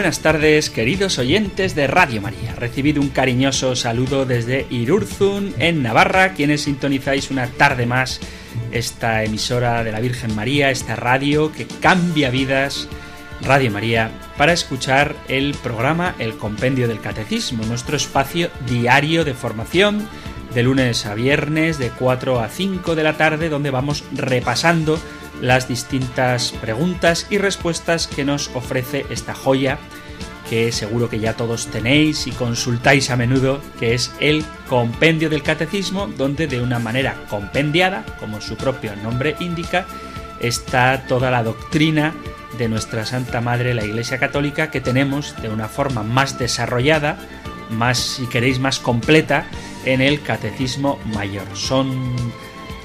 Buenas tardes, queridos oyentes de Radio María. Recibido un cariñoso saludo desde Irurzun, en Navarra, quienes sintonizáis una tarde más esta emisora de la Virgen María, esta radio que cambia vidas, Radio María, para escuchar el programa El Compendio del Catecismo, nuestro espacio diario de formación de lunes a viernes de 4 a 5 de la tarde, donde vamos repasando las distintas preguntas y respuestas que nos ofrece esta joya que seguro que ya todos tenéis y consultáis a menudo, que es el compendio del catecismo, donde de una manera compendiada, como su propio nombre indica, está toda la doctrina de nuestra Santa Madre la Iglesia Católica que tenemos de una forma más desarrollada, más, si queréis, más completa en el Catecismo Mayor. Son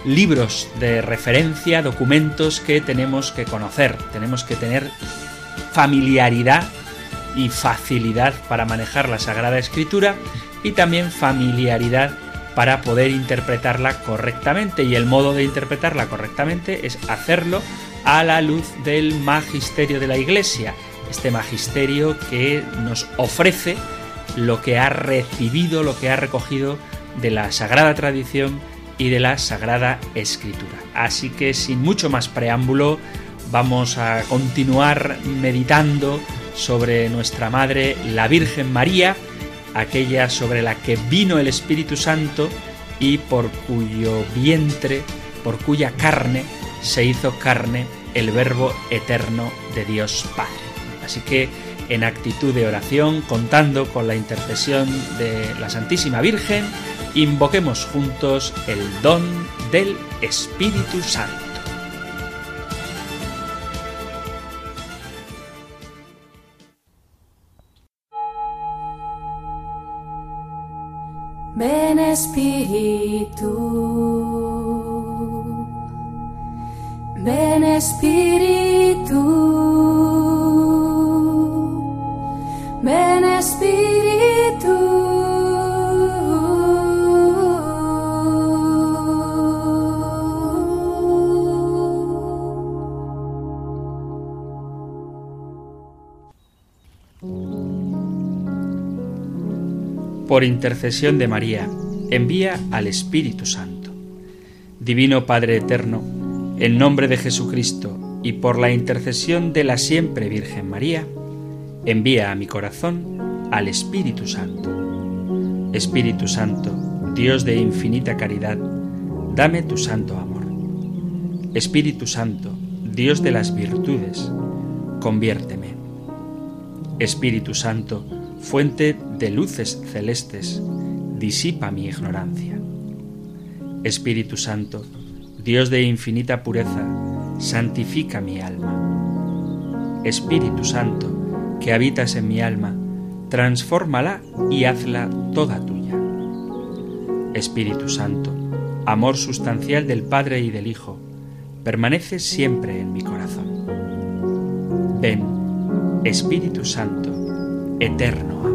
libros de referencia, documentos que tenemos que conocer, tenemos que tener familiaridad y facilidad para manejar la Sagrada Escritura y también familiaridad para poder interpretarla correctamente. Y el modo de interpretarla correctamente es hacerlo a la luz del magisterio de la Iglesia, este magisterio que nos ofrece lo que ha recibido, lo que ha recogido de la sagrada tradición y de la sagrada escritura. Así que sin mucho más preámbulo, vamos a continuar meditando sobre nuestra Madre, la Virgen María, aquella sobre la que vino el Espíritu Santo y por cuyo vientre, por cuya carne, se hizo carne el Verbo eterno de Dios Padre. Así que en actitud de oración, contando con la intercesión de la Santísima Virgen, invoquemos juntos el don del Espíritu Santo. Ven Espíritu, ven Espíritu, ven Espíritu. por intercesión de María, envía al Espíritu Santo. Divino Padre Eterno, en nombre de Jesucristo y por la intercesión de la siempre Virgen María, envía a mi corazón al Espíritu Santo. Espíritu Santo, Dios de infinita caridad, dame tu santo amor. Espíritu Santo, Dios de las virtudes, conviérteme. Espíritu Santo, fuente de luces celestes, disipa mi ignorancia. Espíritu Santo, Dios de infinita pureza, santifica mi alma. Espíritu Santo, que habitas en mi alma, transfórmala y hazla toda tuya. Espíritu Santo, amor sustancial del Padre y del Hijo, permanece siempre en mi corazón. Ven, Espíritu Santo, eterno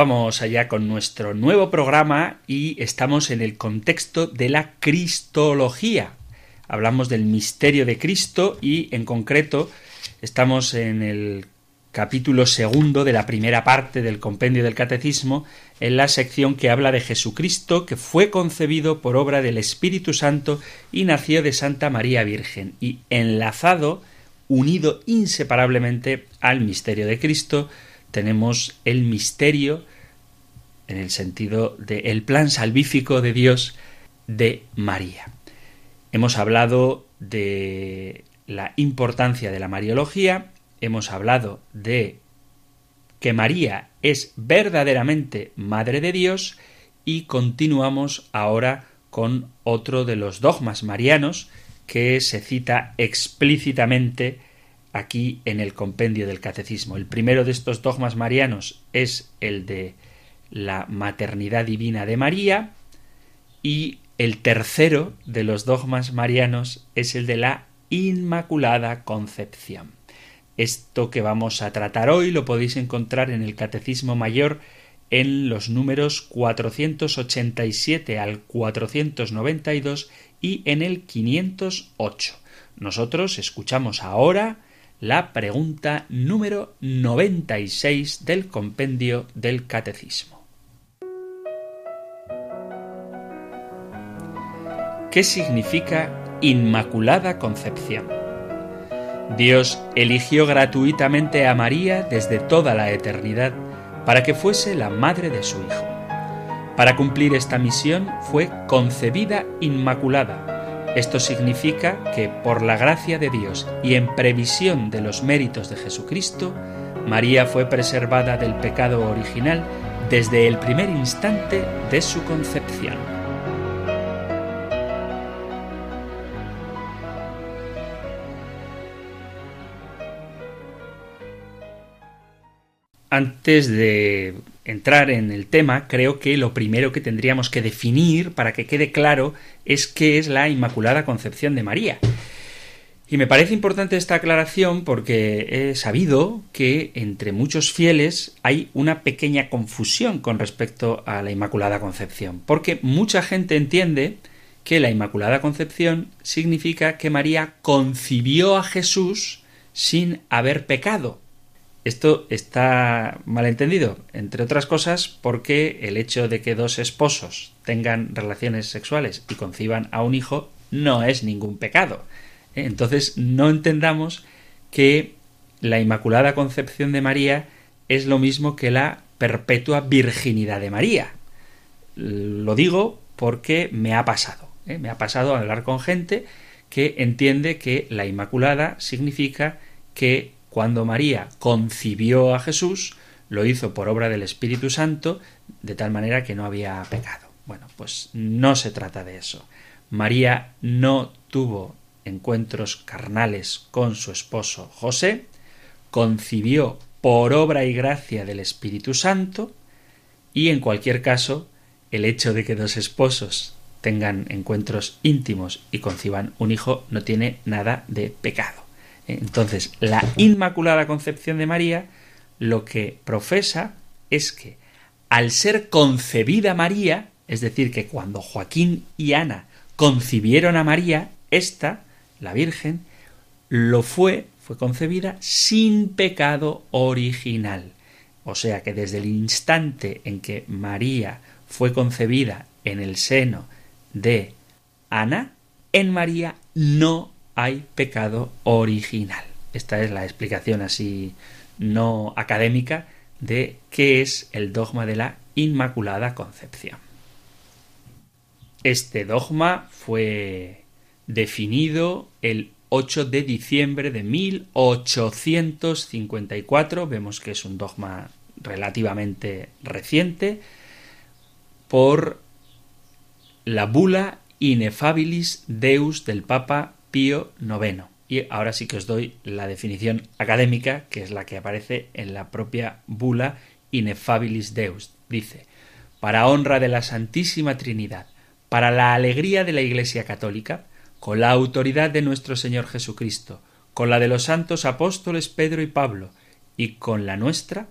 Vamos allá con nuestro nuevo programa y estamos en el contexto de la Cristología. Hablamos del misterio de Cristo y en concreto estamos en el capítulo segundo de la primera parte del compendio del Catecismo, en la sección que habla de Jesucristo, que fue concebido por obra del Espíritu Santo y nació de Santa María Virgen, y enlazado, unido inseparablemente al misterio de Cristo, tenemos el misterio, en el sentido del plan salvífico de Dios, de María. Hemos hablado de la importancia de la Mariología, hemos hablado de que María es verdaderamente Madre de Dios y continuamos ahora con otro de los dogmas marianos que se cita explícitamente aquí en el compendio del catecismo. El primero de estos dogmas marianos es el de la maternidad divina de María y el tercero de los dogmas marianos es el de la Inmaculada Concepción. Esto que vamos a tratar hoy lo podéis encontrar en el Catecismo Mayor en los números 487 al 492 y en el 508. Nosotros escuchamos ahora la pregunta número 96 del compendio del Catecismo. ¿Qué significa Inmaculada Concepción? Dios eligió gratuitamente a María desde toda la eternidad para que fuese la madre de su Hijo. Para cumplir esta misión fue concebida inmaculada. Esto significa que por la gracia de Dios y en previsión de los méritos de Jesucristo, María fue preservada del pecado original desde el primer instante de su concepción. Antes de entrar en el tema, creo que lo primero que tendríamos que definir para que quede claro es qué es la Inmaculada Concepción de María. Y me parece importante esta aclaración porque he sabido que entre muchos fieles hay una pequeña confusión con respecto a la Inmaculada Concepción, porque mucha gente entiende que la Inmaculada Concepción significa que María concibió a Jesús sin haber pecado, esto está mal entendido, entre otras cosas porque el hecho de que dos esposos tengan relaciones sexuales y conciban a un hijo no es ningún pecado. Entonces no entendamos que la Inmaculada Concepción de María es lo mismo que la perpetua virginidad de María. Lo digo porque me ha pasado. ¿eh? Me ha pasado hablar con gente que entiende que la Inmaculada significa que cuando María concibió a Jesús, lo hizo por obra del Espíritu Santo, de tal manera que no había pecado. Bueno, pues no se trata de eso. María no tuvo encuentros carnales con su esposo José, concibió por obra y gracia del Espíritu Santo, y en cualquier caso, el hecho de que dos esposos tengan encuentros íntimos y conciban un hijo no tiene nada de pecado. Entonces, la Inmaculada Concepción de María lo que profesa es que al ser concebida María, es decir, que cuando Joaquín y Ana concibieron a María, esta, la Virgen, lo fue, fue concebida sin pecado original. O sea que desde el instante en que María fue concebida en el seno de Ana, en María no hay pecado original. Esta es la explicación así no académica de qué es el dogma de la Inmaculada Concepción. Este dogma fue definido el 8 de diciembre de 1854. Vemos que es un dogma relativamente reciente por la bula Inefabilis Deus del Papa Pío IX. Y ahora sí que os doy la definición académica, que es la que aparece en la propia bula Ineffabilis Deus. Dice, para honra de la Santísima Trinidad, para la alegría de la Iglesia Católica, con la autoridad de nuestro Señor Jesucristo, con la de los santos apóstoles Pedro y Pablo, y con la nuestra,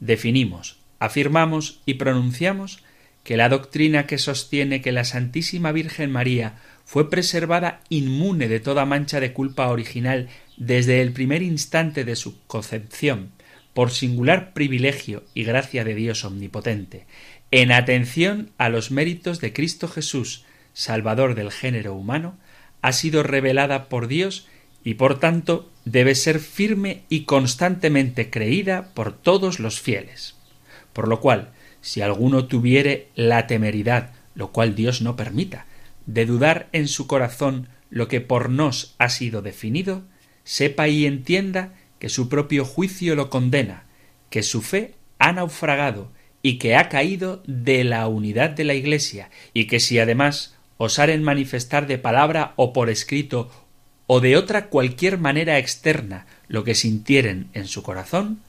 definimos, afirmamos y pronunciamos que la doctrina que sostiene que la Santísima Virgen María fue preservada inmune de toda mancha de culpa original desde el primer instante de su concepción, por singular privilegio y gracia de Dios omnipotente, en atención a los méritos de Cristo Jesús, Salvador del género humano, ha sido revelada por Dios y por tanto debe ser firme y constantemente creída por todos los fieles. Por lo cual, si alguno tuviere la temeridad, lo cual Dios no permita, de dudar en su corazón lo que por nos ha sido definido, sepa y entienda que su propio juicio lo condena, que su fe ha naufragado y que ha caído de la unidad de la Iglesia, y que si además osaren manifestar de palabra o por escrito o de otra cualquier manera externa lo que sintieren en su corazón,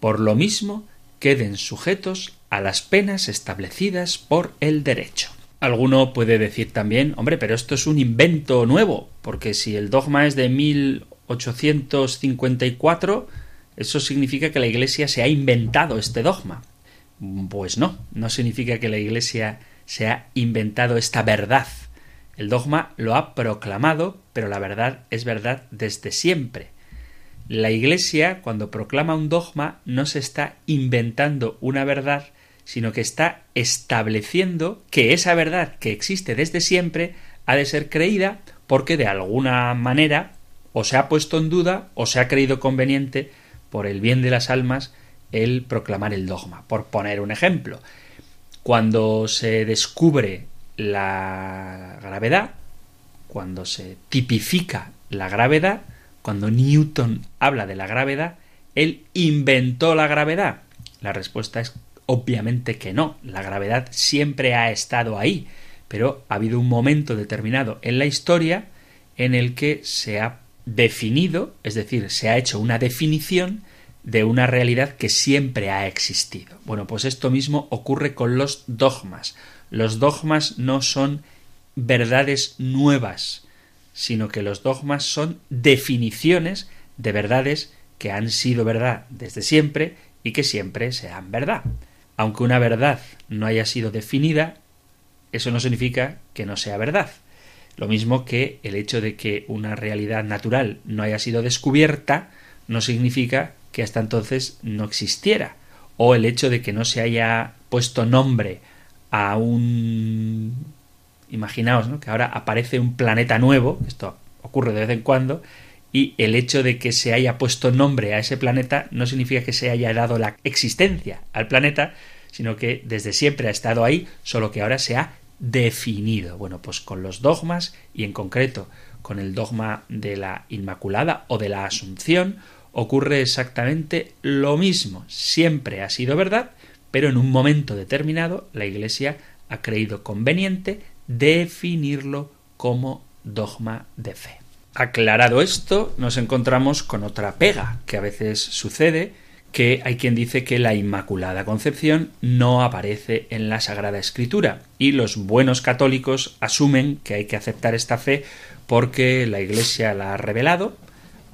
por lo mismo queden sujetos a las penas establecidas por el derecho. Alguno puede decir también, hombre, pero esto es un invento nuevo, porque si el dogma es de 1854, eso significa que la Iglesia se ha inventado este dogma. Pues no, no significa que la Iglesia se ha inventado esta verdad. El dogma lo ha proclamado, pero la verdad es verdad desde siempre. La Iglesia, cuando proclama un dogma, no se está inventando una verdad, sino que está estableciendo que esa verdad que existe desde siempre ha de ser creída porque de alguna manera o se ha puesto en duda o se ha creído conveniente por el bien de las almas el proclamar el dogma. Por poner un ejemplo, cuando se descubre la gravedad, cuando se tipifica la gravedad, cuando Newton habla de la gravedad, él inventó la gravedad. La respuesta es obviamente que no. La gravedad siempre ha estado ahí, pero ha habido un momento determinado en la historia en el que se ha definido, es decir, se ha hecho una definición de una realidad que siempre ha existido. Bueno, pues esto mismo ocurre con los dogmas. Los dogmas no son verdades nuevas, sino que los dogmas son definiciones de verdades que han sido verdad desde siempre y que siempre sean verdad. Aunque una verdad no haya sido definida, eso no significa que no sea verdad. Lo mismo que el hecho de que una realidad natural no haya sido descubierta no significa que hasta entonces no existiera. O el hecho de que no se haya puesto nombre a un... Imaginaos que ahora aparece un planeta nuevo, esto ocurre de vez en cuando, y el hecho de que se haya puesto nombre a ese planeta no significa que se haya dado la existencia al planeta, sino que desde siempre ha estado ahí, solo que ahora se ha definido. Bueno, pues con los dogmas y en concreto con el dogma de la Inmaculada o de la Asunción ocurre exactamente lo mismo. Siempre ha sido verdad, pero en un momento determinado la Iglesia ha creído conveniente definirlo como dogma de fe. Aclarado esto, nos encontramos con otra pega que a veces sucede, que hay quien dice que la Inmaculada Concepción no aparece en la Sagrada Escritura y los buenos católicos asumen que hay que aceptar esta fe porque la Iglesia la ha revelado,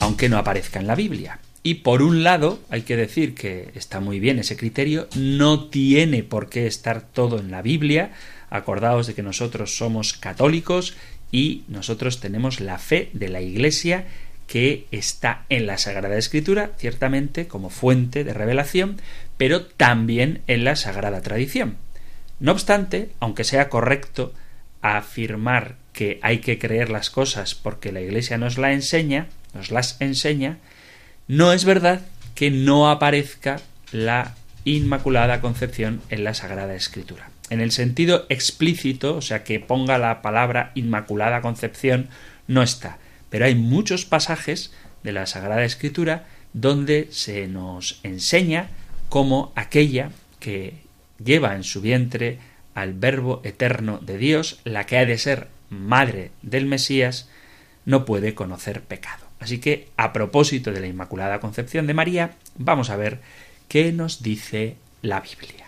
aunque no aparezca en la Biblia. Y por un lado, hay que decir que está muy bien ese criterio, no tiene por qué estar todo en la Biblia. Acordaos de que nosotros somos católicos y nosotros tenemos la fe de la Iglesia que está en la Sagrada Escritura, ciertamente como fuente de revelación, pero también en la Sagrada Tradición. No obstante, aunque sea correcto afirmar que hay que creer las cosas porque la Iglesia nos la enseña, nos las enseña, no es verdad que no aparezca la Inmaculada Concepción en la Sagrada Escritura. En el sentido explícito, o sea, que ponga la palabra Inmaculada Concepción, no está. Pero hay muchos pasajes de la Sagrada Escritura donde se nos enseña cómo aquella que lleva en su vientre al Verbo eterno de Dios, la que ha de ser madre del Mesías, no puede conocer pecado. Así que, a propósito de la Inmaculada Concepción de María, vamos a ver qué nos dice la Biblia.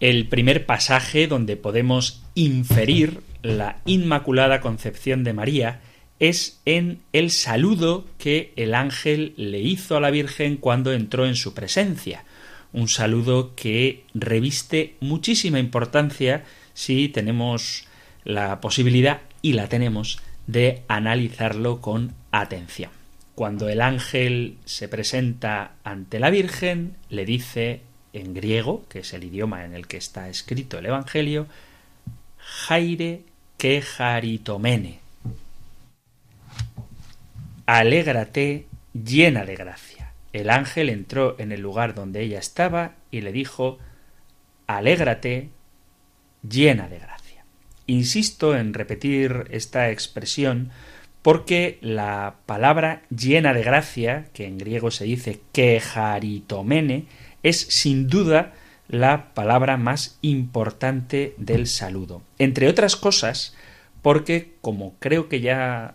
El primer pasaje donde podemos inferir la Inmaculada Concepción de María es en el saludo que el ángel le hizo a la Virgen cuando entró en su presencia. Un saludo que reviste muchísima importancia si tenemos la posibilidad, y la tenemos, de analizarlo con atención. Cuando el ángel se presenta ante la Virgen, le dice en griego, que es el idioma en el que está escrito el Evangelio, Jaire quejaritomene. Alégrate llena de gracia. El ángel entró en el lugar donde ella estaba y le dijo Alégrate llena de gracia. Insisto en repetir esta expresión porque la palabra llena de gracia, que en griego se dice quejaritomene, es sin duda la palabra más importante del saludo. Entre otras cosas, porque, como creo que ya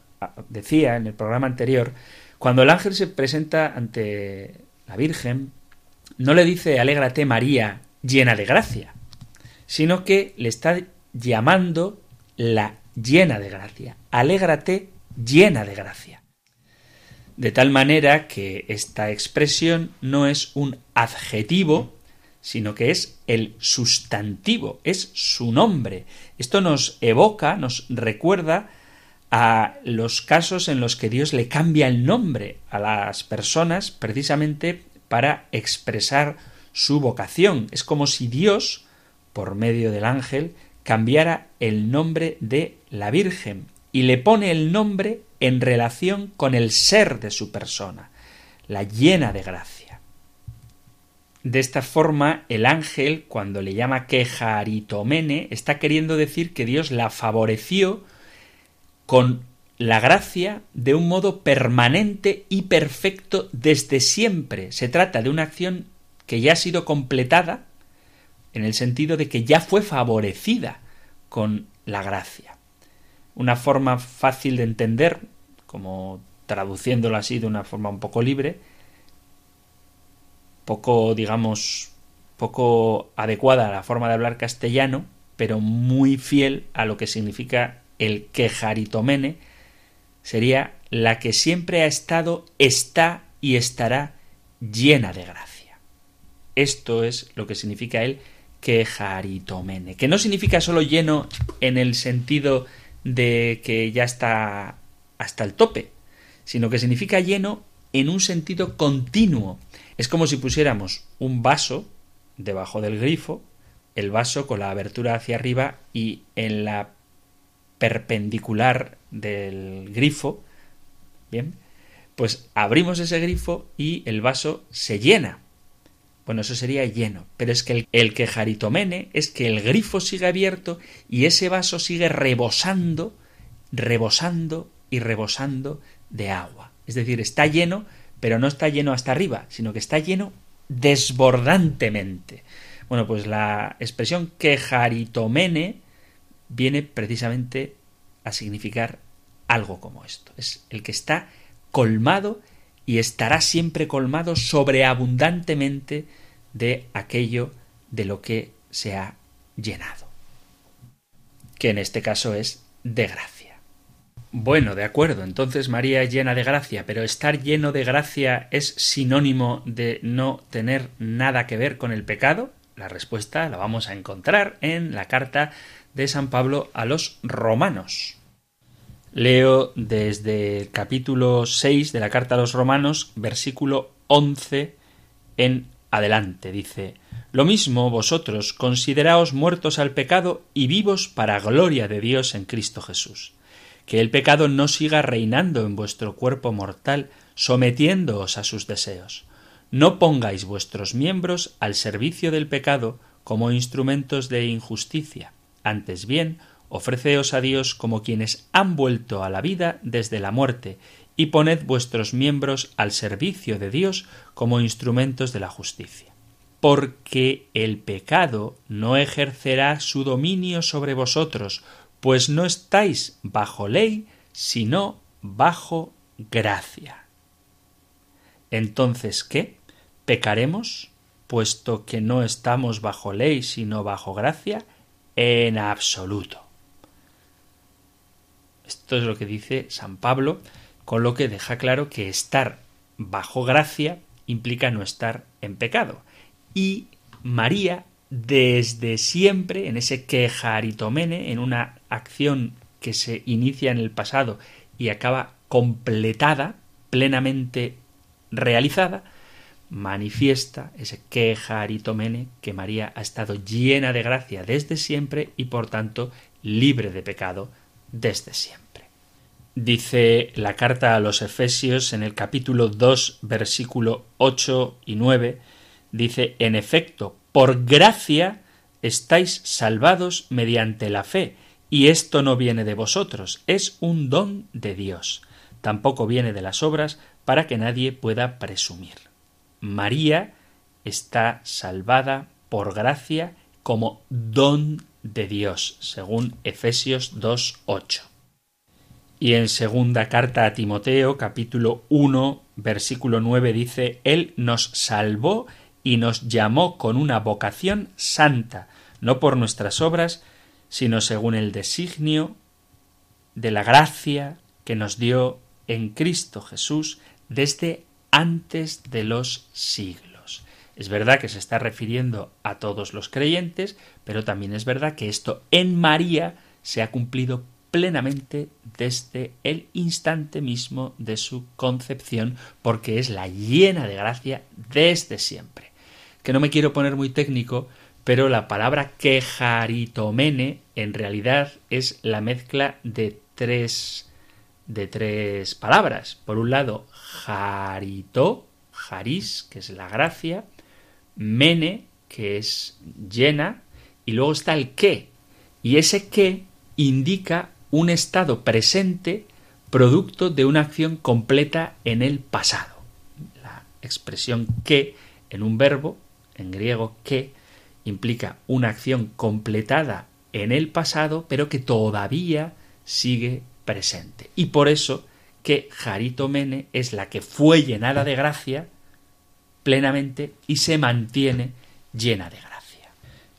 decía en el programa anterior, cuando el ángel se presenta ante la Virgen, no le dice Alégrate María, llena de gracia, sino que le está llamando la llena de gracia. Alégrate llena de gracia. De tal manera que esta expresión no es un adjetivo, sino que es el sustantivo, es su nombre. Esto nos evoca, nos recuerda a los casos en los que Dios le cambia el nombre a las personas precisamente para expresar su vocación. Es como si Dios, por medio del ángel, cambiara el nombre de la Virgen y le pone el nombre en relación con el ser de su persona, la llena de gracia. De esta forma, el ángel, cuando le llama quejaritomene, está queriendo decir que Dios la favoreció con la gracia de un modo permanente y perfecto desde siempre. Se trata de una acción que ya ha sido completada en el sentido de que ya fue favorecida con la gracia. Una forma fácil de entender, como traduciéndolo así de una forma un poco libre, poco, digamos, poco adecuada a la forma de hablar castellano, pero muy fiel a lo que significa el quejaritomene, sería la que siempre ha estado, está y estará llena de gracia. Esto es lo que significa el quejaritomene, que no significa solo lleno en el sentido de que ya está hasta el tope, sino que significa lleno en un sentido continuo, es como si pusiéramos un vaso debajo del grifo, el vaso con la abertura hacia arriba y en la perpendicular del grifo, bien, pues abrimos ese grifo y el vaso se llena. Bueno, eso sería lleno, pero es que el, el quejaritomene es que el grifo sigue abierto y ese vaso sigue rebosando, rebosando y rebosando de agua. Es decir, está lleno, pero no está lleno hasta arriba, sino que está lleno desbordantemente. Bueno, pues la expresión quejaritomene viene precisamente a significar algo como esto. Es el que está colmado y estará siempre colmado sobreabundantemente de aquello de lo que se ha llenado. Que en este caso es de gracia. Bueno, de acuerdo, entonces María es llena de gracia, pero estar lleno de gracia es sinónimo de no tener nada que ver con el pecado? La respuesta la vamos a encontrar en la carta de San Pablo a los romanos. Leo desde el capítulo 6 de la carta a los romanos, versículo 11 en adelante. Dice, Lo mismo vosotros consideraos muertos al pecado y vivos para gloria de Dios en Cristo Jesús que el pecado no siga reinando en vuestro cuerpo mortal, sometiéndoos a sus deseos. No pongáis vuestros miembros al servicio del pecado como instrumentos de injusticia. Antes bien, ofreceos a Dios como quienes han vuelto a la vida desde la muerte, y poned vuestros miembros al servicio de Dios como instrumentos de la justicia. porque el pecado no ejercerá su dominio sobre vosotros, pues no estáis bajo ley, sino bajo gracia. Entonces, ¿qué? ¿Pecaremos, puesto que no estamos bajo ley, sino bajo gracia? En absoluto. Esto es lo que dice San Pablo, con lo que deja claro que estar bajo gracia implica no estar en pecado. Y María, desde siempre, en ese quejaritomene, en una acción que se inicia en el pasado y acaba completada, plenamente realizada, manifiesta ese quejaritomene que María ha estado llena de gracia desde siempre y por tanto libre de pecado desde siempre. Dice la carta a los Efesios en el capítulo 2, versículo 8 y 9, dice, en efecto, por gracia estáis salvados mediante la fe, y esto no viene de vosotros, es un don de Dios. Tampoco viene de las obras para que nadie pueda presumir. María está salvada por gracia como don de Dios, según Efesios 2.8. Y en segunda carta a Timoteo, capítulo 1, versículo 9, dice, Él nos salvó y nos llamó con una vocación santa, no por nuestras obras, sino según el designio de la gracia que nos dio en Cristo Jesús desde antes de los siglos. Es verdad que se está refiriendo a todos los creyentes, pero también es verdad que esto en María se ha cumplido plenamente desde el instante mismo de su concepción, porque es la llena de gracia desde siempre. Que no me quiero poner muy técnico, pero la palabra quejaritomene en realidad es la mezcla de tres de tres palabras. Por un lado, jarito, jaris, que es la gracia, mene, que es llena, y luego está el que, y ese que indica un estado presente producto de una acción completa en el pasado. La expresión que en un verbo, en griego que, implica una acción completada en el pasado, pero que todavía sigue presente. Y por eso que Jaritomene es la que fue llenada de gracia plenamente y se mantiene llena de gracia.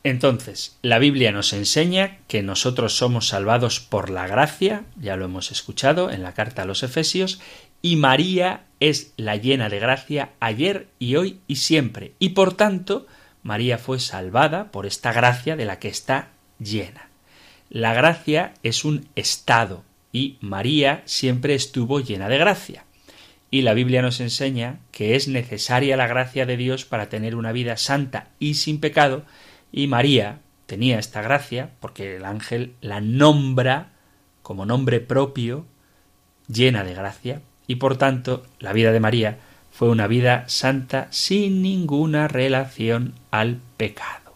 Entonces, la Biblia nos enseña que nosotros somos salvados por la gracia, ya lo hemos escuchado en la carta a los Efesios, y María es la llena de gracia ayer y hoy y siempre, y por tanto María fue salvada por esta gracia de la que está llena. La gracia es un estado, y María siempre estuvo llena de gracia. Y la Biblia nos enseña que es necesaria la gracia de Dios para tener una vida santa y sin pecado, y María tenía esta gracia porque el ángel la nombra como nombre propio, llena de gracia, y por tanto la vida de María fue una vida santa sin ninguna relación al pecado.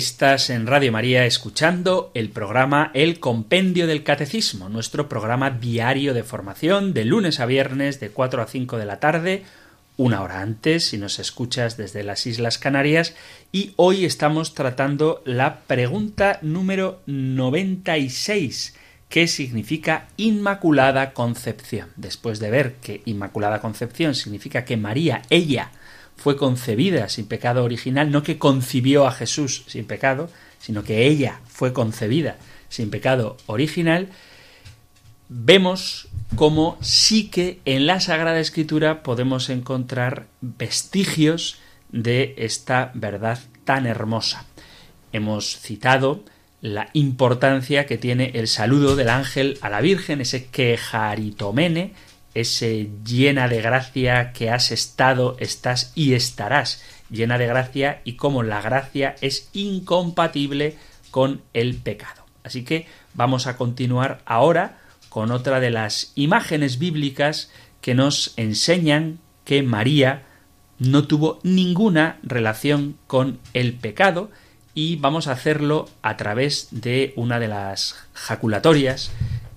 Estás en Radio María escuchando el programa El Compendio del Catecismo, nuestro programa diario de formación de lunes a viernes de 4 a 5 de la tarde, una hora antes si nos escuchas desde las Islas Canarias y hoy estamos tratando la pregunta número 96 ¿Qué significa Inmaculada Concepción? Después de ver que Inmaculada Concepción significa que María, ella, fue concebida sin pecado original, no que concibió a Jesús sin pecado, sino que ella fue concebida sin pecado original, vemos cómo sí que en la Sagrada Escritura podemos encontrar vestigios de esta verdad tan hermosa. Hemos citado la importancia que tiene el saludo del ángel a la Virgen, ese quejaritomene, ese llena de gracia que has estado, estás y estarás llena de gracia y cómo la gracia es incompatible con el pecado. Así que vamos a continuar ahora con otra de las imágenes bíblicas que nos enseñan que María no tuvo ninguna relación con el pecado y vamos a hacerlo a través de una de las jaculatorias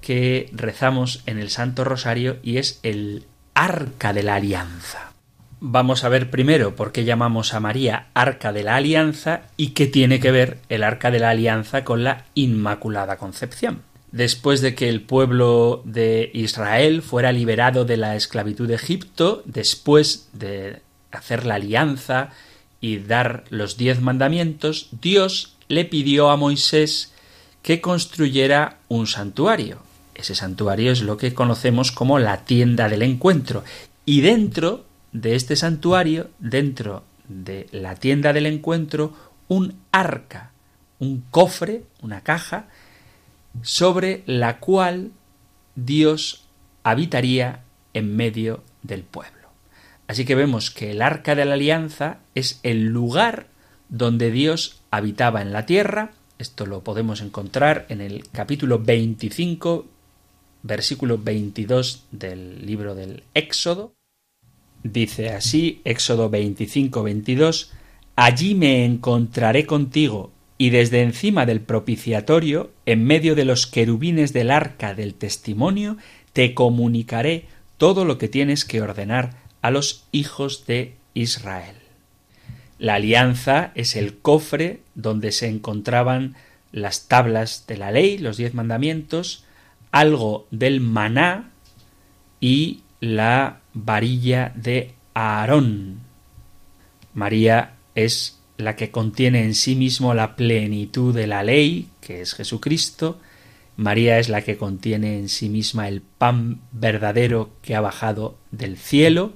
que rezamos en el Santo Rosario y es el Arca de la Alianza. Vamos a ver primero por qué llamamos a María Arca de la Alianza y qué tiene que ver el Arca de la Alianza con la Inmaculada Concepción. Después de que el pueblo de Israel fuera liberado de la esclavitud de Egipto, después de hacer la alianza y dar los diez mandamientos, Dios le pidió a Moisés que construyera un santuario. Ese santuario es lo que conocemos como la tienda del encuentro. Y dentro de este santuario, dentro de la tienda del encuentro, un arca, un cofre, una caja, sobre la cual Dios habitaría en medio del pueblo. Así que vemos que el arca de la alianza es el lugar donde Dios habitaba en la tierra. Esto lo podemos encontrar en el capítulo 25, versículo 22 del libro del Éxodo. Dice así, Éxodo 25, 22, Allí me encontraré contigo, y desde encima del propiciatorio, en medio de los querubines del arca del testimonio, te comunicaré todo lo que tienes que ordenar a los hijos de Israel. La alianza es el cofre donde se encontraban las tablas de la ley, los diez mandamientos, algo del maná y la varilla de Aarón. María es la que contiene en sí mismo la plenitud de la ley, que es Jesucristo. María es la que contiene en sí misma el pan verdadero que ha bajado del cielo,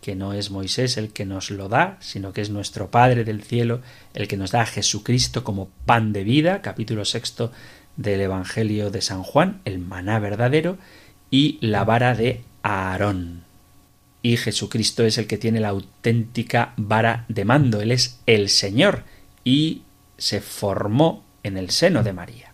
que no es Moisés el que nos lo da, sino que es nuestro Padre del cielo el que nos da a Jesucristo como pan de vida, capítulo sexto del Evangelio de San Juan, el maná verdadero, y la vara de Aarón. y Jesucristo es el que tiene la auténtica vara de mando, Él es el Señor y se formó en el seno de María.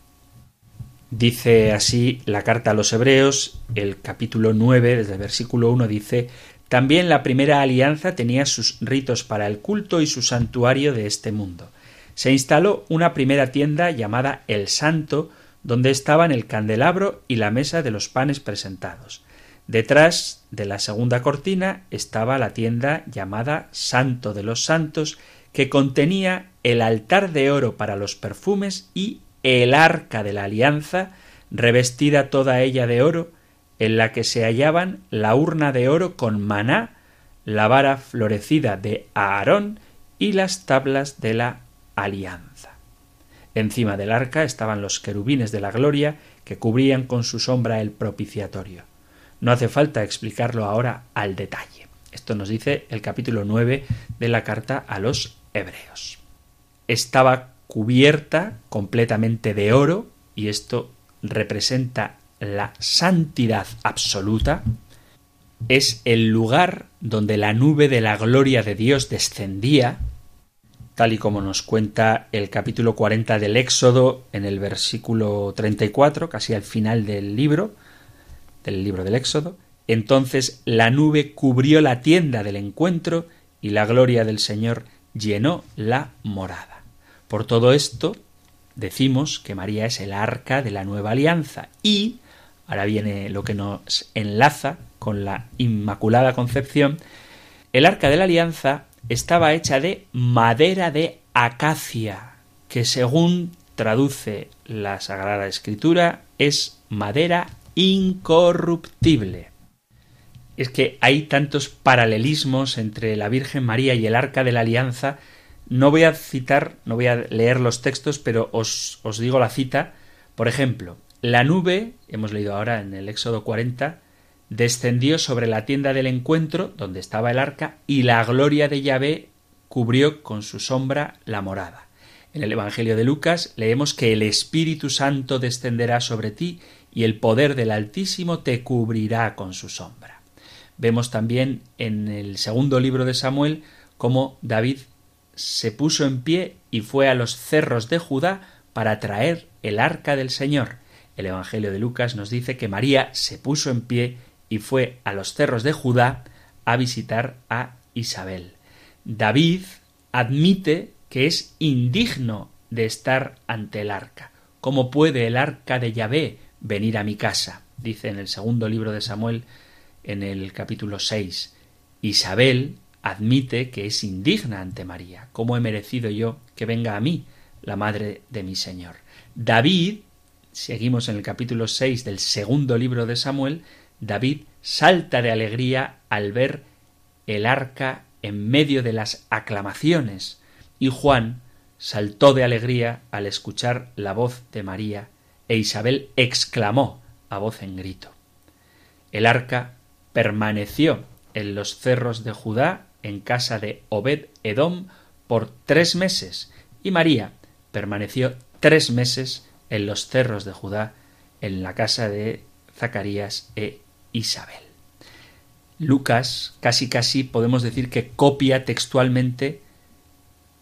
Dice así la carta a los Hebreos, el capítulo 9, desde el versículo 1 dice, también la primera alianza tenía sus ritos para el culto y su santuario de este mundo. Se instaló una primera tienda llamada El Santo, donde estaban el candelabro y la mesa de los panes presentados. Detrás de la segunda cortina estaba la tienda llamada Santo de los Santos, que contenía el altar de oro para los perfumes y el arca de la alianza, revestida toda ella de oro, en la que se hallaban la urna de oro con maná, la vara florecida de Aarón y las tablas de la alianza. Encima del arca estaban los querubines de la gloria que cubrían con su sombra el propiciatorio. No hace falta explicarlo ahora al detalle. Esto nos dice el capítulo 9 de la carta a los hebreos. Estaba cubierta completamente de oro y esto representa la santidad absoluta. Es el lugar donde la nube de la gloria de Dios descendía, tal y como nos cuenta el capítulo 40 del Éxodo en el versículo 34, casi al final del libro, del libro del Éxodo, entonces la nube cubrió la tienda del encuentro y la gloria del Señor llenó la morada. Por todo esto decimos que María es el arca de la nueva alianza y, ahora viene lo que nos enlaza con la Inmaculada Concepción, el arca de la alianza estaba hecha de madera de acacia, que según traduce la Sagrada Escritura es madera incorruptible. Es que hay tantos paralelismos entre la Virgen María y el Arca de la Alianza. No voy a citar, no voy a leer los textos, pero os, os digo la cita. Por ejemplo, la nube, hemos leído ahora en el Éxodo 40, descendió sobre la tienda del encuentro, donde estaba el arca, y la gloria de Yahvé cubrió con su sombra la morada. En el Evangelio de Lucas leemos que el Espíritu Santo descenderá sobre ti y el poder del Altísimo te cubrirá con su sombra. Vemos también en el segundo libro de Samuel cómo David se puso en pie y fue a los cerros de Judá para traer el arca del Señor. El Evangelio de Lucas nos dice que María se puso en pie y fue a los cerros de Judá a visitar a Isabel. David admite que es indigno de estar ante el arca. ¿Cómo puede el arca de Yahvé venir a mi casa, dice en el segundo libro de Samuel, en el capítulo 6. Isabel admite que es indigna ante María. ¿Cómo he merecido yo que venga a mí la madre de mi Señor? David, seguimos en el capítulo 6 del segundo libro de Samuel, David salta de alegría al ver el arca en medio de las aclamaciones, y Juan saltó de alegría al escuchar la voz de María e Isabel exclamó a voz en grito. El arca permaneció en los cerros de Judá, en casa de Obed Edom, por tres meses, y María permaneció tres meses en los cerros de Judá, en la casa de Zacarías e Isabel. Lucas casi casi podemos decir que copia textualmente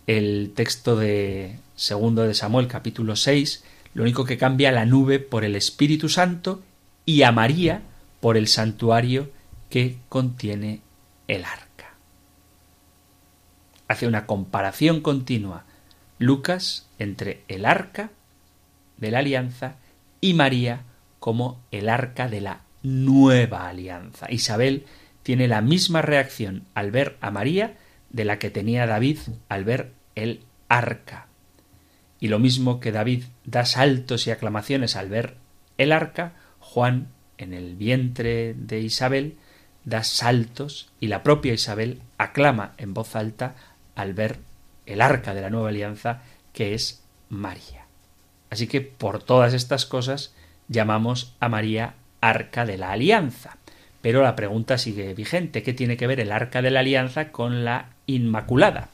el texto de segundo de Samuel capítulo 6 lo único que cambia la nube por el Espíritu Santo y a María por el santuario que contiene el arca. Hace una comparación continua Lucas entre el arca de la alianza y María como el arca de la nueva alianza. Isabel tiene la misma reacción al ver a María de la que tenía David al ver el arca. Y lo mismo que David da saltos y aclamaciones al ver el arca, Juan, en el vientre de Isabel, da saltos y la propia Isabel aclama en voz alta al ver el arca de la nueva alianza, que es María. Así que por todas estas cosas llamamos a María arca de la alianza. Pero la pregunta sigue vigente. ¿Qué tiene que ver el arca de la alianza con la Inmaculada?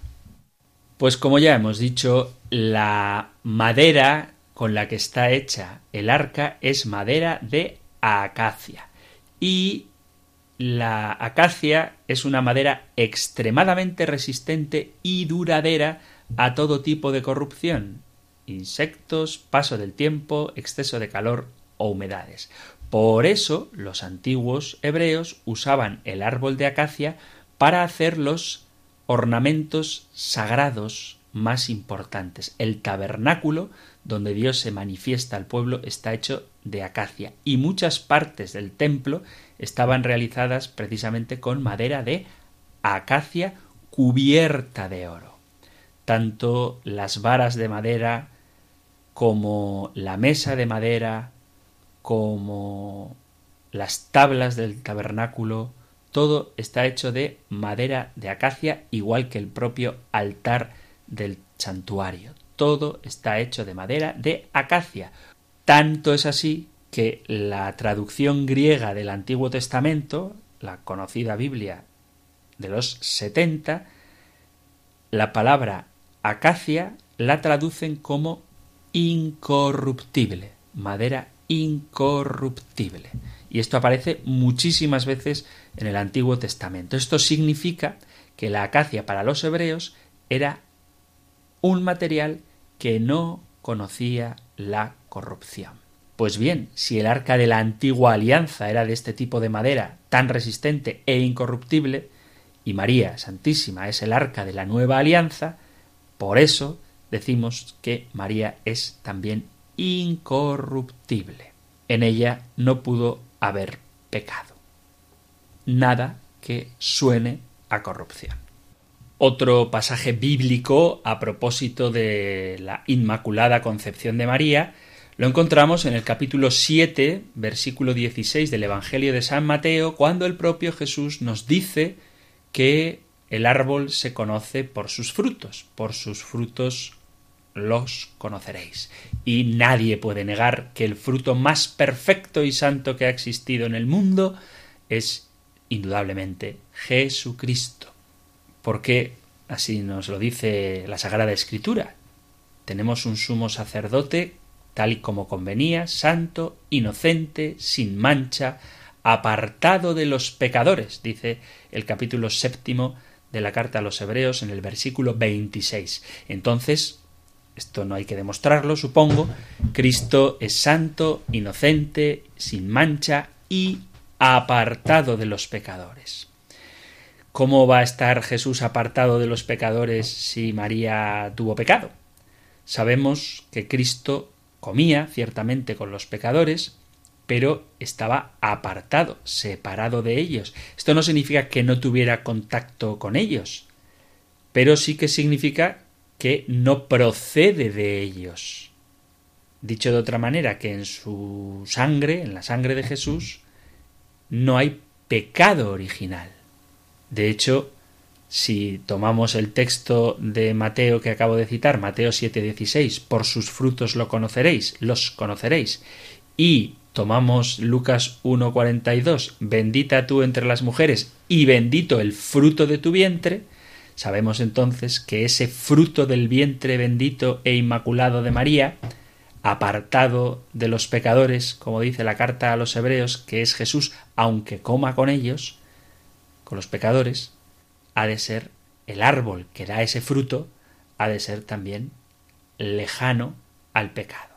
Pues como ya hemos dicho, la madera con la que está hecha el arca es madera de acacia. Y la acacia es una madera extremadamente resistente y duradera a todo tipo de corrupción, insectos, paso del tiempo, exceso de calor o humedades. Por eso los antiguos hebreos usaban el árbol de acacia para hacer los ornamentos sagrados más importantes. El tabernáculo, donde Dios se manifiesta al pueblo, está hecho de acacia y muchas partes del templo estaban realizadas precisamente con madera de acacia cubierta de oro. Tanto las varas de madera como la mesa de madera, como las tablas del tabernáculo, todo está hecho de madera de acacia, igual que el propio altar del santuario. Todo está hecho de madera de acacia. Tanto es así que la traducción griega del Antiguo Testamento, la conocida Biblia de los setenta, la palabra acacia la traducen como incorruptible, madera incorruptible. Y esto aparece muchísimas veces en el Antiguo Testamento. Esto significa que la acacia para los hebreos era un material que no conocía la corrupción. Pues bien, si el arca de la antigua alianza era de este tipo de madera tan resistente e incorruptible, y María Santísima es el arca de la nueva alianza, por eso decimos que María es también incorruptible. En ella no pudo haber pecado. Nada que suene a corrupción. Otro pasaje bíblico a propósito de la Inmaculada Concepción de María lo encontramos en el capítulo 7, versículo 16 del Evangelio de San Mateo, cuando el propio Jesús nos dice que el árbol se conoce por sus frutos, por sus frutos los conoceréis. Y nadie puede negar que el fruto más perfecto y santo que ha existido en el mundo es indudablemente Jesucristo. Porque así nos lo dice la Sagrada Escritura. Tenemos un sumo sacerdote tal y como convenía, santo, inocente, sin mancha, apartado de los pecadores, dice el capítulo séptimo de la carta a los Hebreos en el versículo 26. Entonces, esto no hay que demostrarlo, supongo, Cristo es santo, inocente, sin mancha y apartado de los pecadores. ¿Cómo va a estar Jesús apartado de los pecadores si María tuvo pecado? Sabemos que Cristo comía ciertamente con los pecadores, pero estaba apartado, separado de ellos. Esto no significa que no tuviera contacto con ellos, pero sí que significa que no procede de ellos. Dicho de otra manera, que en su sangre, en la sangre de Jesús, no hay pecado original. De hecho, si tomamos el texto de Mateo que acabo de citar, Mateo 7:16, por sus frutos lo conoceréis, los conoceréis, y tomamos Lucas 1:42, bendita tú entre las mujeres y bendito el fruto de tu vientre, sabemos entonces que ese fruto del vientre bendito e inmaculado de María, apartado de los pecadores, como dice la carta a los hebreos, que es Jesús, aunque coma con ellos, con los pecadores, ha de ser el árbol que da ese fruto, ha de ser también lejano al pecado,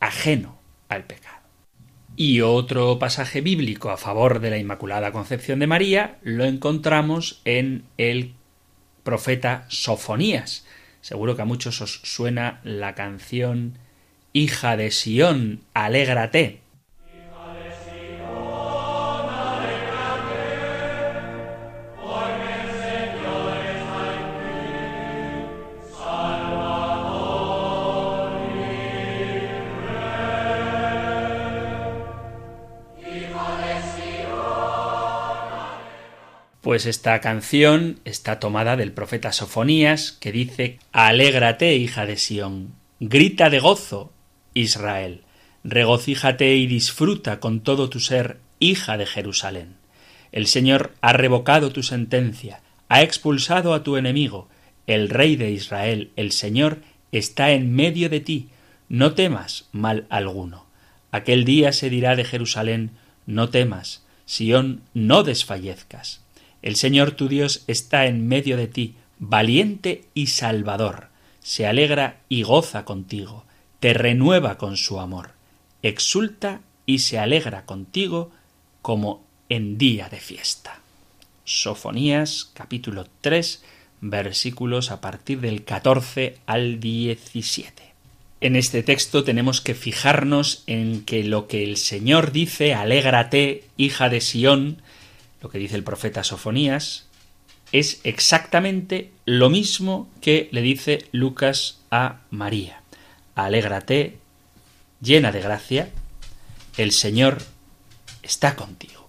ajeno al pecado. Y otro pasaje bíblico a favor de la Inmaculada Concepción de María lo encontramos en el profeta Sofonías. Seguro que a muchos os suena la canción Hija de Sión, alégrate. Pues esta canción está tomada del profeta Sofonías, que dice Alégrate, hija de Sión, grita de gozo, Israel, regocíjate y disfruta con todo tu ser, hija de Jerusalén. El Señor ha revocado tu sentencia, ha expulsado a tu enemigo, el Rey de Israel, el Señor, está en medio de ti, no temas mal alguno. Aquel día se dirá de Jerusalén, no temas, Sión, no desfallezcas. El Señor tu Dios está en medio de ti, valiente y salvador. Se alegra y goza contigo, te renueva con su amor, exulta y se alegra contigo como en día de fiesta. Sofonías capítulo 3 versículos a partir del 14 al 17. En este texto tenemos que fijarnos en que lo que el Señor dice, alégrate, hija de Sión, lo que dice el profeta Sofonías, es exactamente lo mismo que le dice Lucas a María. Alégrate, llena de gracia, el Señor está contigo.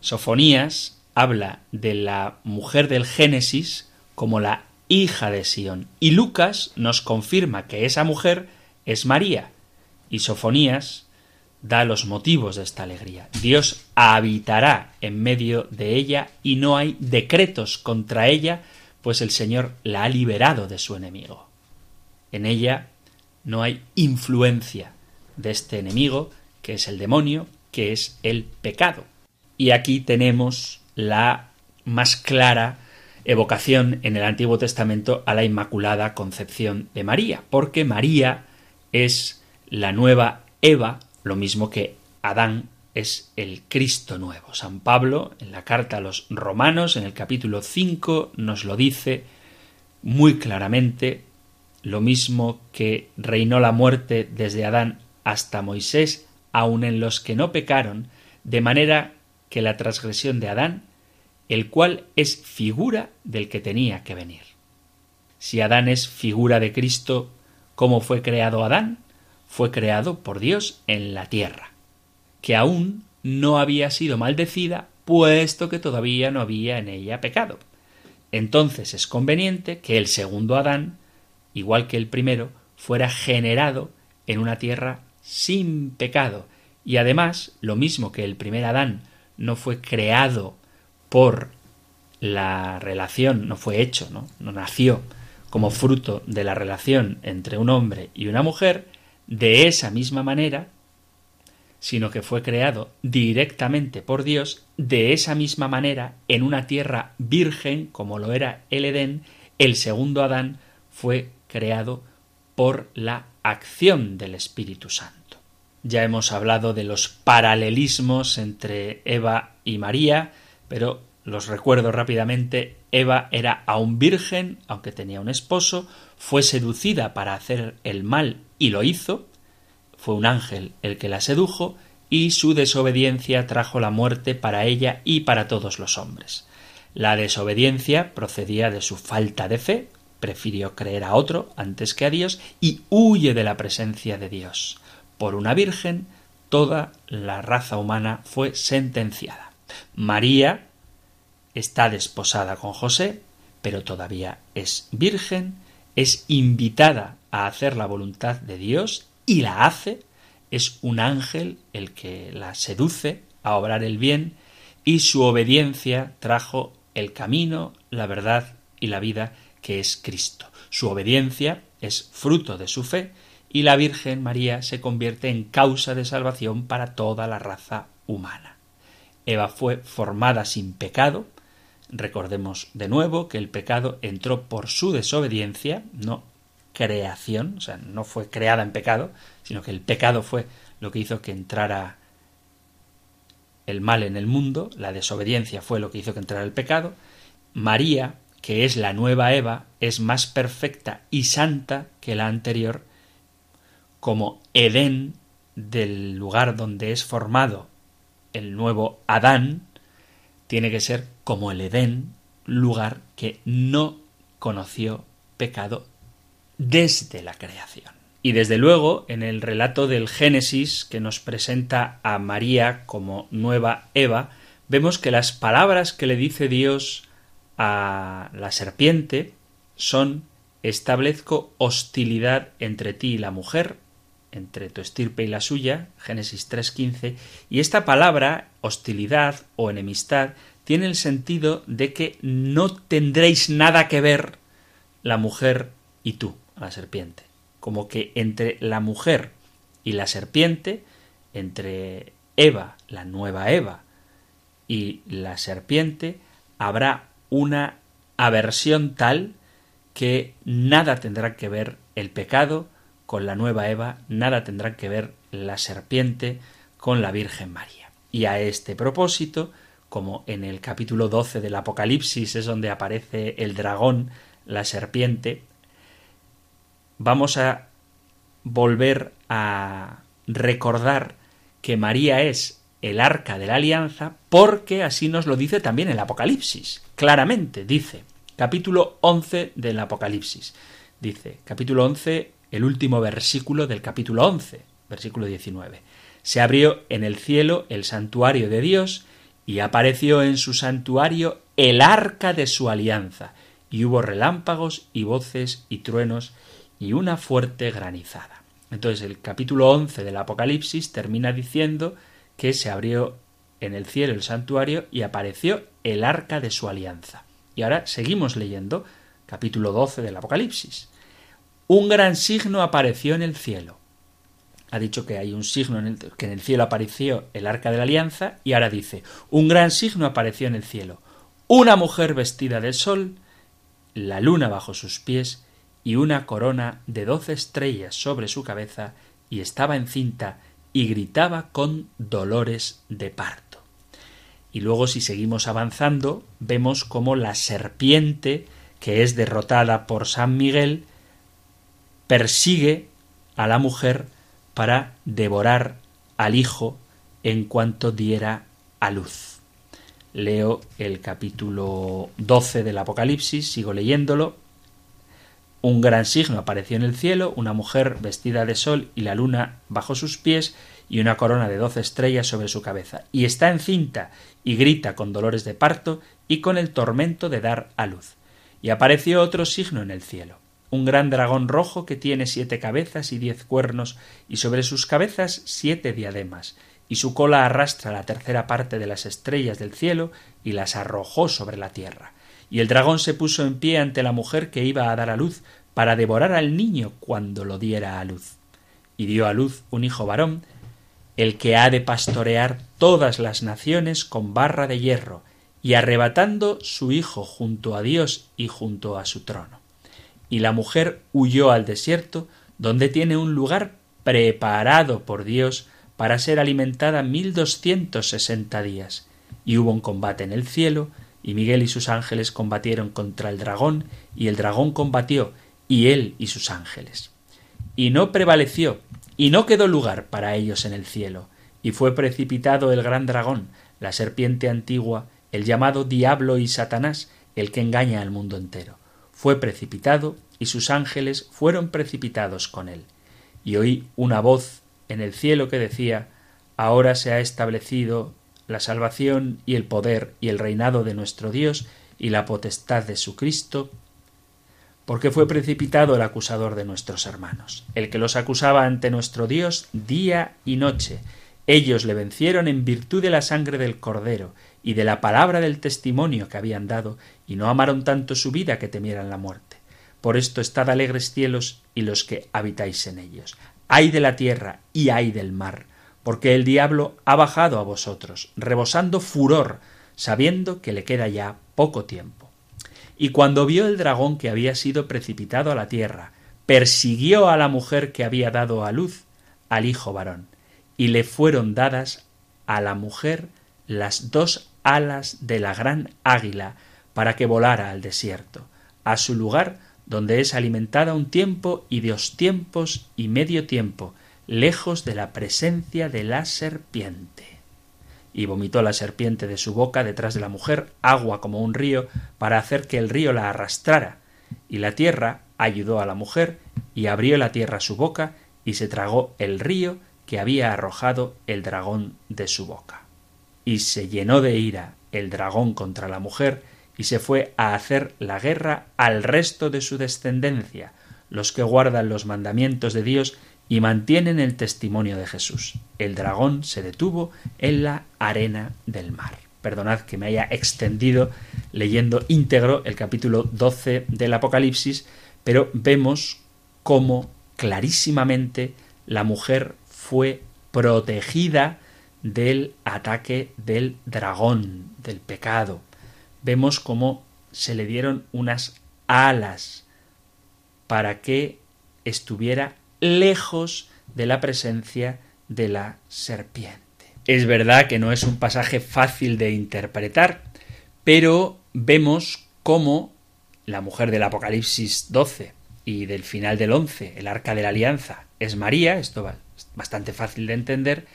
Sofonías habla de la mujer del Génesis como la hija de Sión. Y Lucas nos confirma que esa mujer es María. Y Sofonías da los motivos de esta alegría. Dios habitará en medio de ella y no hay decretos contra ella, pues el Señor la ha liberado de su enemigo. En ella no hay influencia de este enemigo, que es el demonio, que es el pecado. Y aquí tenemos la más clara evocación en el Antiguo Testamento a la Inmaculada Concepción de María, porque María es la nueva Eva, lo mismo que Adán es el Cristo nuevo. San Pablo, en la carta a los romanos, en el capítulo 5, nos lo dice muy claramente, lo mismo que reinó la muerte desde Adán hasta Moisés, aun en los que no pecaron, de manera que la transgresión de Adán el cual es figura del que tenía que venir. Si Adán es figura de Cristo, ¿cómo fue creado Adán? Fue creado por Dios en la tierra, que aún no había sido maldecida, puesto que todavía no había en ella pecado. Entonces es conveniente que el segundo Adán, igual que el primero, fuera generado en una tierra sin pecado, y además, lo mismo que el primer Adán no fue creado por la relación, no fue hecho, ¿no? no nació como fruto de la relación entre un hombre y una mujer, de esa misma manera, sino que fue creado directamente por Dios, de esa misma manera, en una tierra virgen, como lo era el Edén, el segundo Adán fue creado por la acción del Espíritu Santo. Ya hemos hablado de los paralelismos entre Eva y María, pero los recuerdo rápidamente. Eva era aún virgen, aunque tenía un esposo, fue seducida para hacer el mal y lo hizo, fue un ángel el que la sedujo, y su desobediencia trajo la muerte para ella y para todos los hombres. La desobediencia procedía de su falta de fe, prefirió creer a otro antes que a Dios, y huye de la presencia de Dios. Por una virgen, toda la raza humana fue sentenciada. María está desposada con José, pero todavía es virgen, es invitada a hacer la voluntad de Dios y la hace, es un ángel el que la seduce a obrar el bien y su obediencia trajo el camino, la verdad y la vida que es Cristo. Su obediencia es fruto de su fe y la Virgen María se convierte en causa de salvación para toda la raza humana. Eva fue formada sin pecado. Recordemos de nuevo que el pecado entró por su desobediencia, no creación, o sea, no fue creada en pecado, sino que el pecado fue lo que hizo que entrara el mal en el mundo, la desobediencia fue lo que hizo que entrara el pecado. María, que es la nueva Eva, es más perfecta y santa que la anterior, como Edén del lugar donde es formado el nuevo Adán tiene que ser como el Edén, lugar que no conoció pecado desde la creación. Y desde luego, en el relato del Génesis que nos presenta a María como nueva Eva, vemos que las palabras que le dice Dios a la serpiente son establezco hostilidad entre ti y la mujer, entre tu estirpe y la suya, Génesis 3.15, y esta palabra, hostilidad o enemistad, tiene el sentido de que no tendréis nada que ver la mujer y tú, la serpiente. Como que entre la mujer y la serpiente, entre Eva, la nueva Eva, y la serpiente habrá una aversión tal que nada tendrá que ver el pecado con la nueva Eva, nada tendrá que ver la serpiente con la Virgen María. Y a este propósito, como en el capítulo 12 del Apocalipsis es donde aparece el dragón, la serpiente, vamos a volver a recordar que María es el arca de la alianza porque así nos lo dice también el Apocalipsis. Claramente dice, capítulo 11 del Apocalipsis. Dice, capítulo 11, el último versículo del capítulo 11, versículo 19. Se abrió en el cielo el santuario de Dios y apareció en su santuario el arca de su alianza, y hubo relámpagos y voces y truenos y una fuerte granizada. Entonces el capítulo 11 del Apocalipsis termina diciendo que se abrió en el cielo el santuario y apareció el arca de su alianza. Y ahora seguimos leyendo capítulo 12 del Apocalipsis. Un gran signo apareció en el cielo. Ha dicho que hay un signo que en el cielo apareció el arca de la alianza y ahora dice, un gran signo apareció en el cielo. Una mujer vestida de sol, la luna bajo sus pies y una corona de doce estrellas sobre su cabeza y estaba encinta y gritaba con dolores de parto. Y luego si seguimos avanzando, vemos como la serpiente, que es derrotada por San Miguel, persigue a la mujer para devorar al hijo en cuanto diera a luz. Leo el capítulo 12 del Apocalipsis, sigo leyéndolo. Un gran signo apareció en el cielo, una mujer vestida de sol y la luna bajo sus pies, y una corona de doce estrellas sobre su cabeza, y está encinta, y grita con dolores de parto y con el tormento de dar a luz. Y apareció otro signo en el cielo, un gran dragón rojo que tiene siete cabezas y diez cuernos, y sobre sus cabezas siete diademas, y su cola arrastra la tercera parte de las estrellas del cielo y las arrojó sobre la tierra. Y el dragón se puso en pie ante la mujer que iba a dar a luz, para devorar al niño cuando lo diera a luz. Y dio a luz un hijo varón, el que ha de pastorear todas las naciones con barra de hierro, y arrebatando su hijo junto a Dios y junto a su trono. Y la mujer huyó al desierto, donde tiene un lugar preparado por Dios para ser alimentada mil doscientos sesenta días. Y hubo un combate en el cielo, y Miguel y sus ángeles combatieron contra el dragón, y el dragón combatió, y él y sus ángeles. Y no prevaleció, y no quedó lugar para ellos en el cielo, y fue precipitado el gran dragón, la serpiente antigua, el llamado Diablo y Satanás, el que engaña al mundo entero. Fue precipitado, y sus ángeles fueron precipitados con él. Y oí una voz en el cielo que decía Ahora se ha establecido la salvación y el poder y el reinado de nuestro Dios y la potestad de su Cristo porque fue precipitado el acusador de nuestros hermanos, el que los acusaba ante nuestro Dios día y noche. Ellos le vencieron en virtud de la sangre del Cordero y de la palabra del testimonio que habían dado, y no amaron tanto su vida que temieran la muerte. Por esto estad alegres cielos y los que habitáis en ellos. Ay de la tierra y ay del mar, porque el diablo ha bajado a vosotros, rebosando furor, sabiendo que le queda ya poco tiempo. Y cuando vio el dragón que había sido precipitado a la tierra, persiguió a la mujer que había dado a luz al hijo varón, y le fueron dadas a la mujer las dos alas de la gran águila para que volara al desierto, a su lugar donde es alimentada un tiempo y dos tiempos y medio tiempo, lejos de la presencia de la serpiente y vomitó la serpiente de su boca detrás de la mujer agua como un río para hacer que el río la arrastrara. Y la tierra ayudó a la mujer y abrió la tierra su boca y se tragó el río que había arrojado el dragón de su boca. Y se llenó de ira el dragón contra la mujer y se fue a hacer la guerra al resto de su descendencia, los que guardan los mandamientos de Dios y mantienen el testimonio de Jesús. El dragón se detuvo en la arena del mar. Perdonad que me haya extendido leyendo íntegro el capítulo 12 del Apocalipsis, pero vemos cómo clarísimamente la mujer fue protegida del ataque del dragón, del pecado. Vemos cómo se le dieron unas alas para que estuviera lejos de la presencia de la serpiente. Es verdad que no es un pasaje fácil de interpretar, pero vemos cómo la mujer del Apocalipsis 12 y del final del 11, el arca de la alianza, es María, esto es bastante fácil de entender,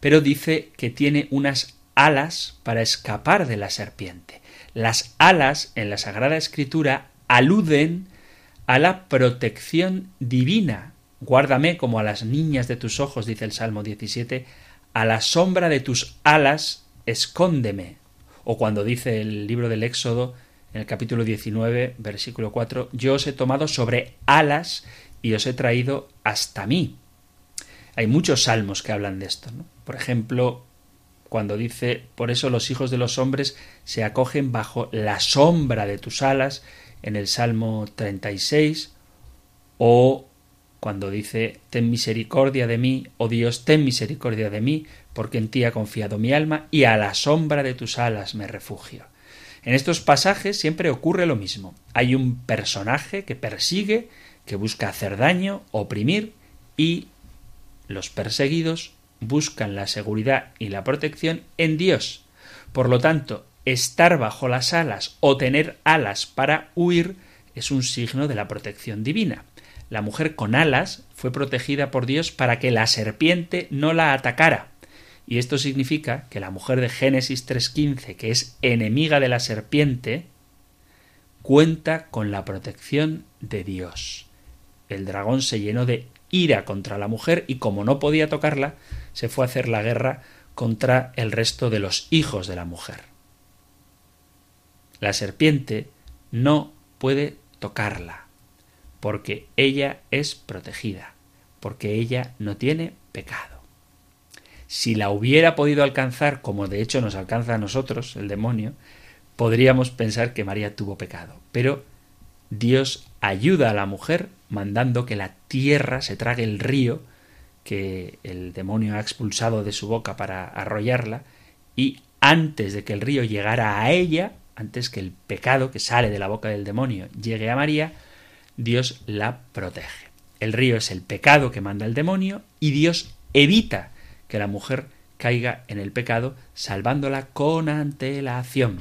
pero dice que tiene unas alas para escapar de la serpiente. Las alas en la Sagrada Escritura aluden a la protección divina. Guárdame como a las niñas de tus ojos, dice el Salmo 17, a la sombra de tus alas escóndeme. O cuando dice el libro del Éxodo, en el capítulo 19, versículo 4, yo os he tomado sobre alas y os he traído hasta mí. Hay muchos salmos que hablan de esto. Por ejemplo, cuando dice, por eso los hijos de los hombres se acogen bajo la sombra de tus alas, en el Salmo 36, o cuando dice, ten misericordia de mí, oh Dios, ten misericordia de mí, porque en ti ha confiado mi alma, y a la sombra de tus alas me refugio. En estos pasajes siempre ocurre lo mismo. Hay un personaje que persigue, que busca hacer daño, oprimir, y los perseguidos buscan la seguridad y la protección en Dios. Por lo tanto, estar bajo las alas o tener alas para huir es un signo de la protección divina. La mujer con alas fue protegida por Dios para que la serpiente no la atacara. Y esto significa que la mujer de Génesis 3.15, que es enemiga de la serpiente, cuenta con la protección de Dios. El dragón se llenó de ira contra la mujer y como no podía tocarla, se fue a hacer la guerra contra el resto de los hijos de la mujer. La serpiente no puede tocarla, porque ella es protegida, porque ella no tiene pecado. Si la hubiera podido alcanzar, como de hecho nos alcanza a nosotros, el demonio, podríamos pensar que María tuvo pecado. Pero Dios ayuda a la mujer mandando que la tierra se trague el río que el demonio ha expulsado de su boca para arrollarla, y antes de que el río llegara a ella, antes que el pecado que sale de la boca del demonio llegue a María, Dios la protege. El río es el pecado que manda el demonio y Dios evita que la mujer caiga en el pecado, salvándola con antelación.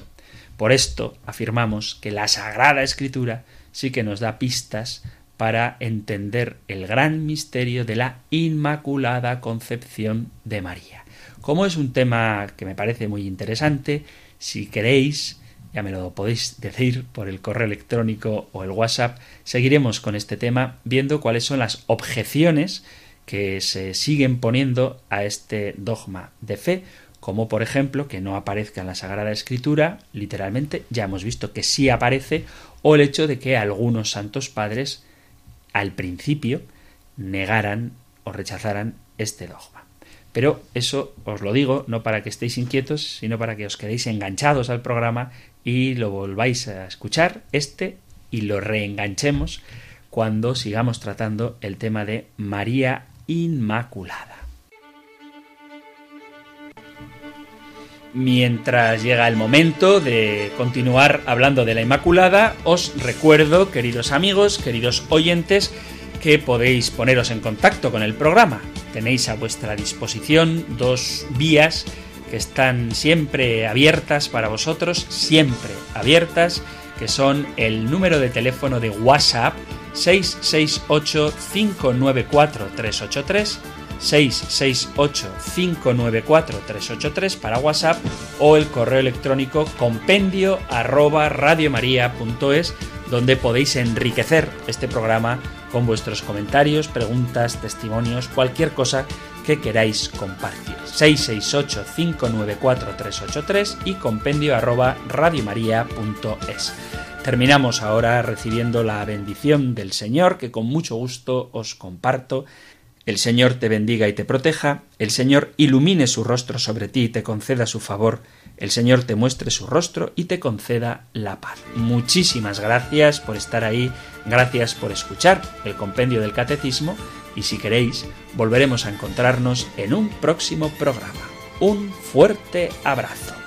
Por esto afirmamos que la Sagrada Escritura sí que nos da pistas para entender el gran misterio de la Inmaculada Concepción de María. Como es un tema que me parece muy interesante, si queréis, ya me lo podéis decir por el correo electrónico o el WhatsApp, seguiremos con este tema viendo cuáles son las objeciones que se siguen poniendo a este dogma de fe, como por ejemplo que no aparezca en la Sagrada Escritura, literalmente, ya hemos visto que sí aparece, o el hecho de que algunos santos padres al principio negaran o rechazaran este dogma. Pero eso os lo digo no para que estéis inquietos, sino para que os quedéis enganchados al programa y lo volváis a escuchar este y lo reenganchemos cuando sigamos tratando el tema de María Inmaculada. Mientras llega el momento de continuar hablando de la Inmaculada, os recuerdo, queridos amigos, queridos oyentes, que podéis poneros en contacto con el programa. Tenéis a vuestra disposición dos vías que están siempre abiertas para vosotros, siempre abiertas, que son el número de teléfono de WhatsApp 668 594 383 668-594-383 para WhatsApp o el correo electrónico compendio arroba donde podéis enriquecer este programa con vuestros comentarios, preguntas, testimonios, cualquier cosa que queráis compartir. 668-594-383 y compendio arroba radiomaria.es. Terminamos ahora recibiendo la bendición del Señor que con mucho gusto os comparto el Señor te bendiga y te proteja, el Señor ilumine su rostro sobre ti y te conceda su favor, el Señor te muestre su rostro y te conceda la paz. Muchísimas gracias por estar ahí, gracias por escuchar el compendio del catecismo y si queréis, volveremos a encontrarnos en un próximo programa. un fuerte abrazo.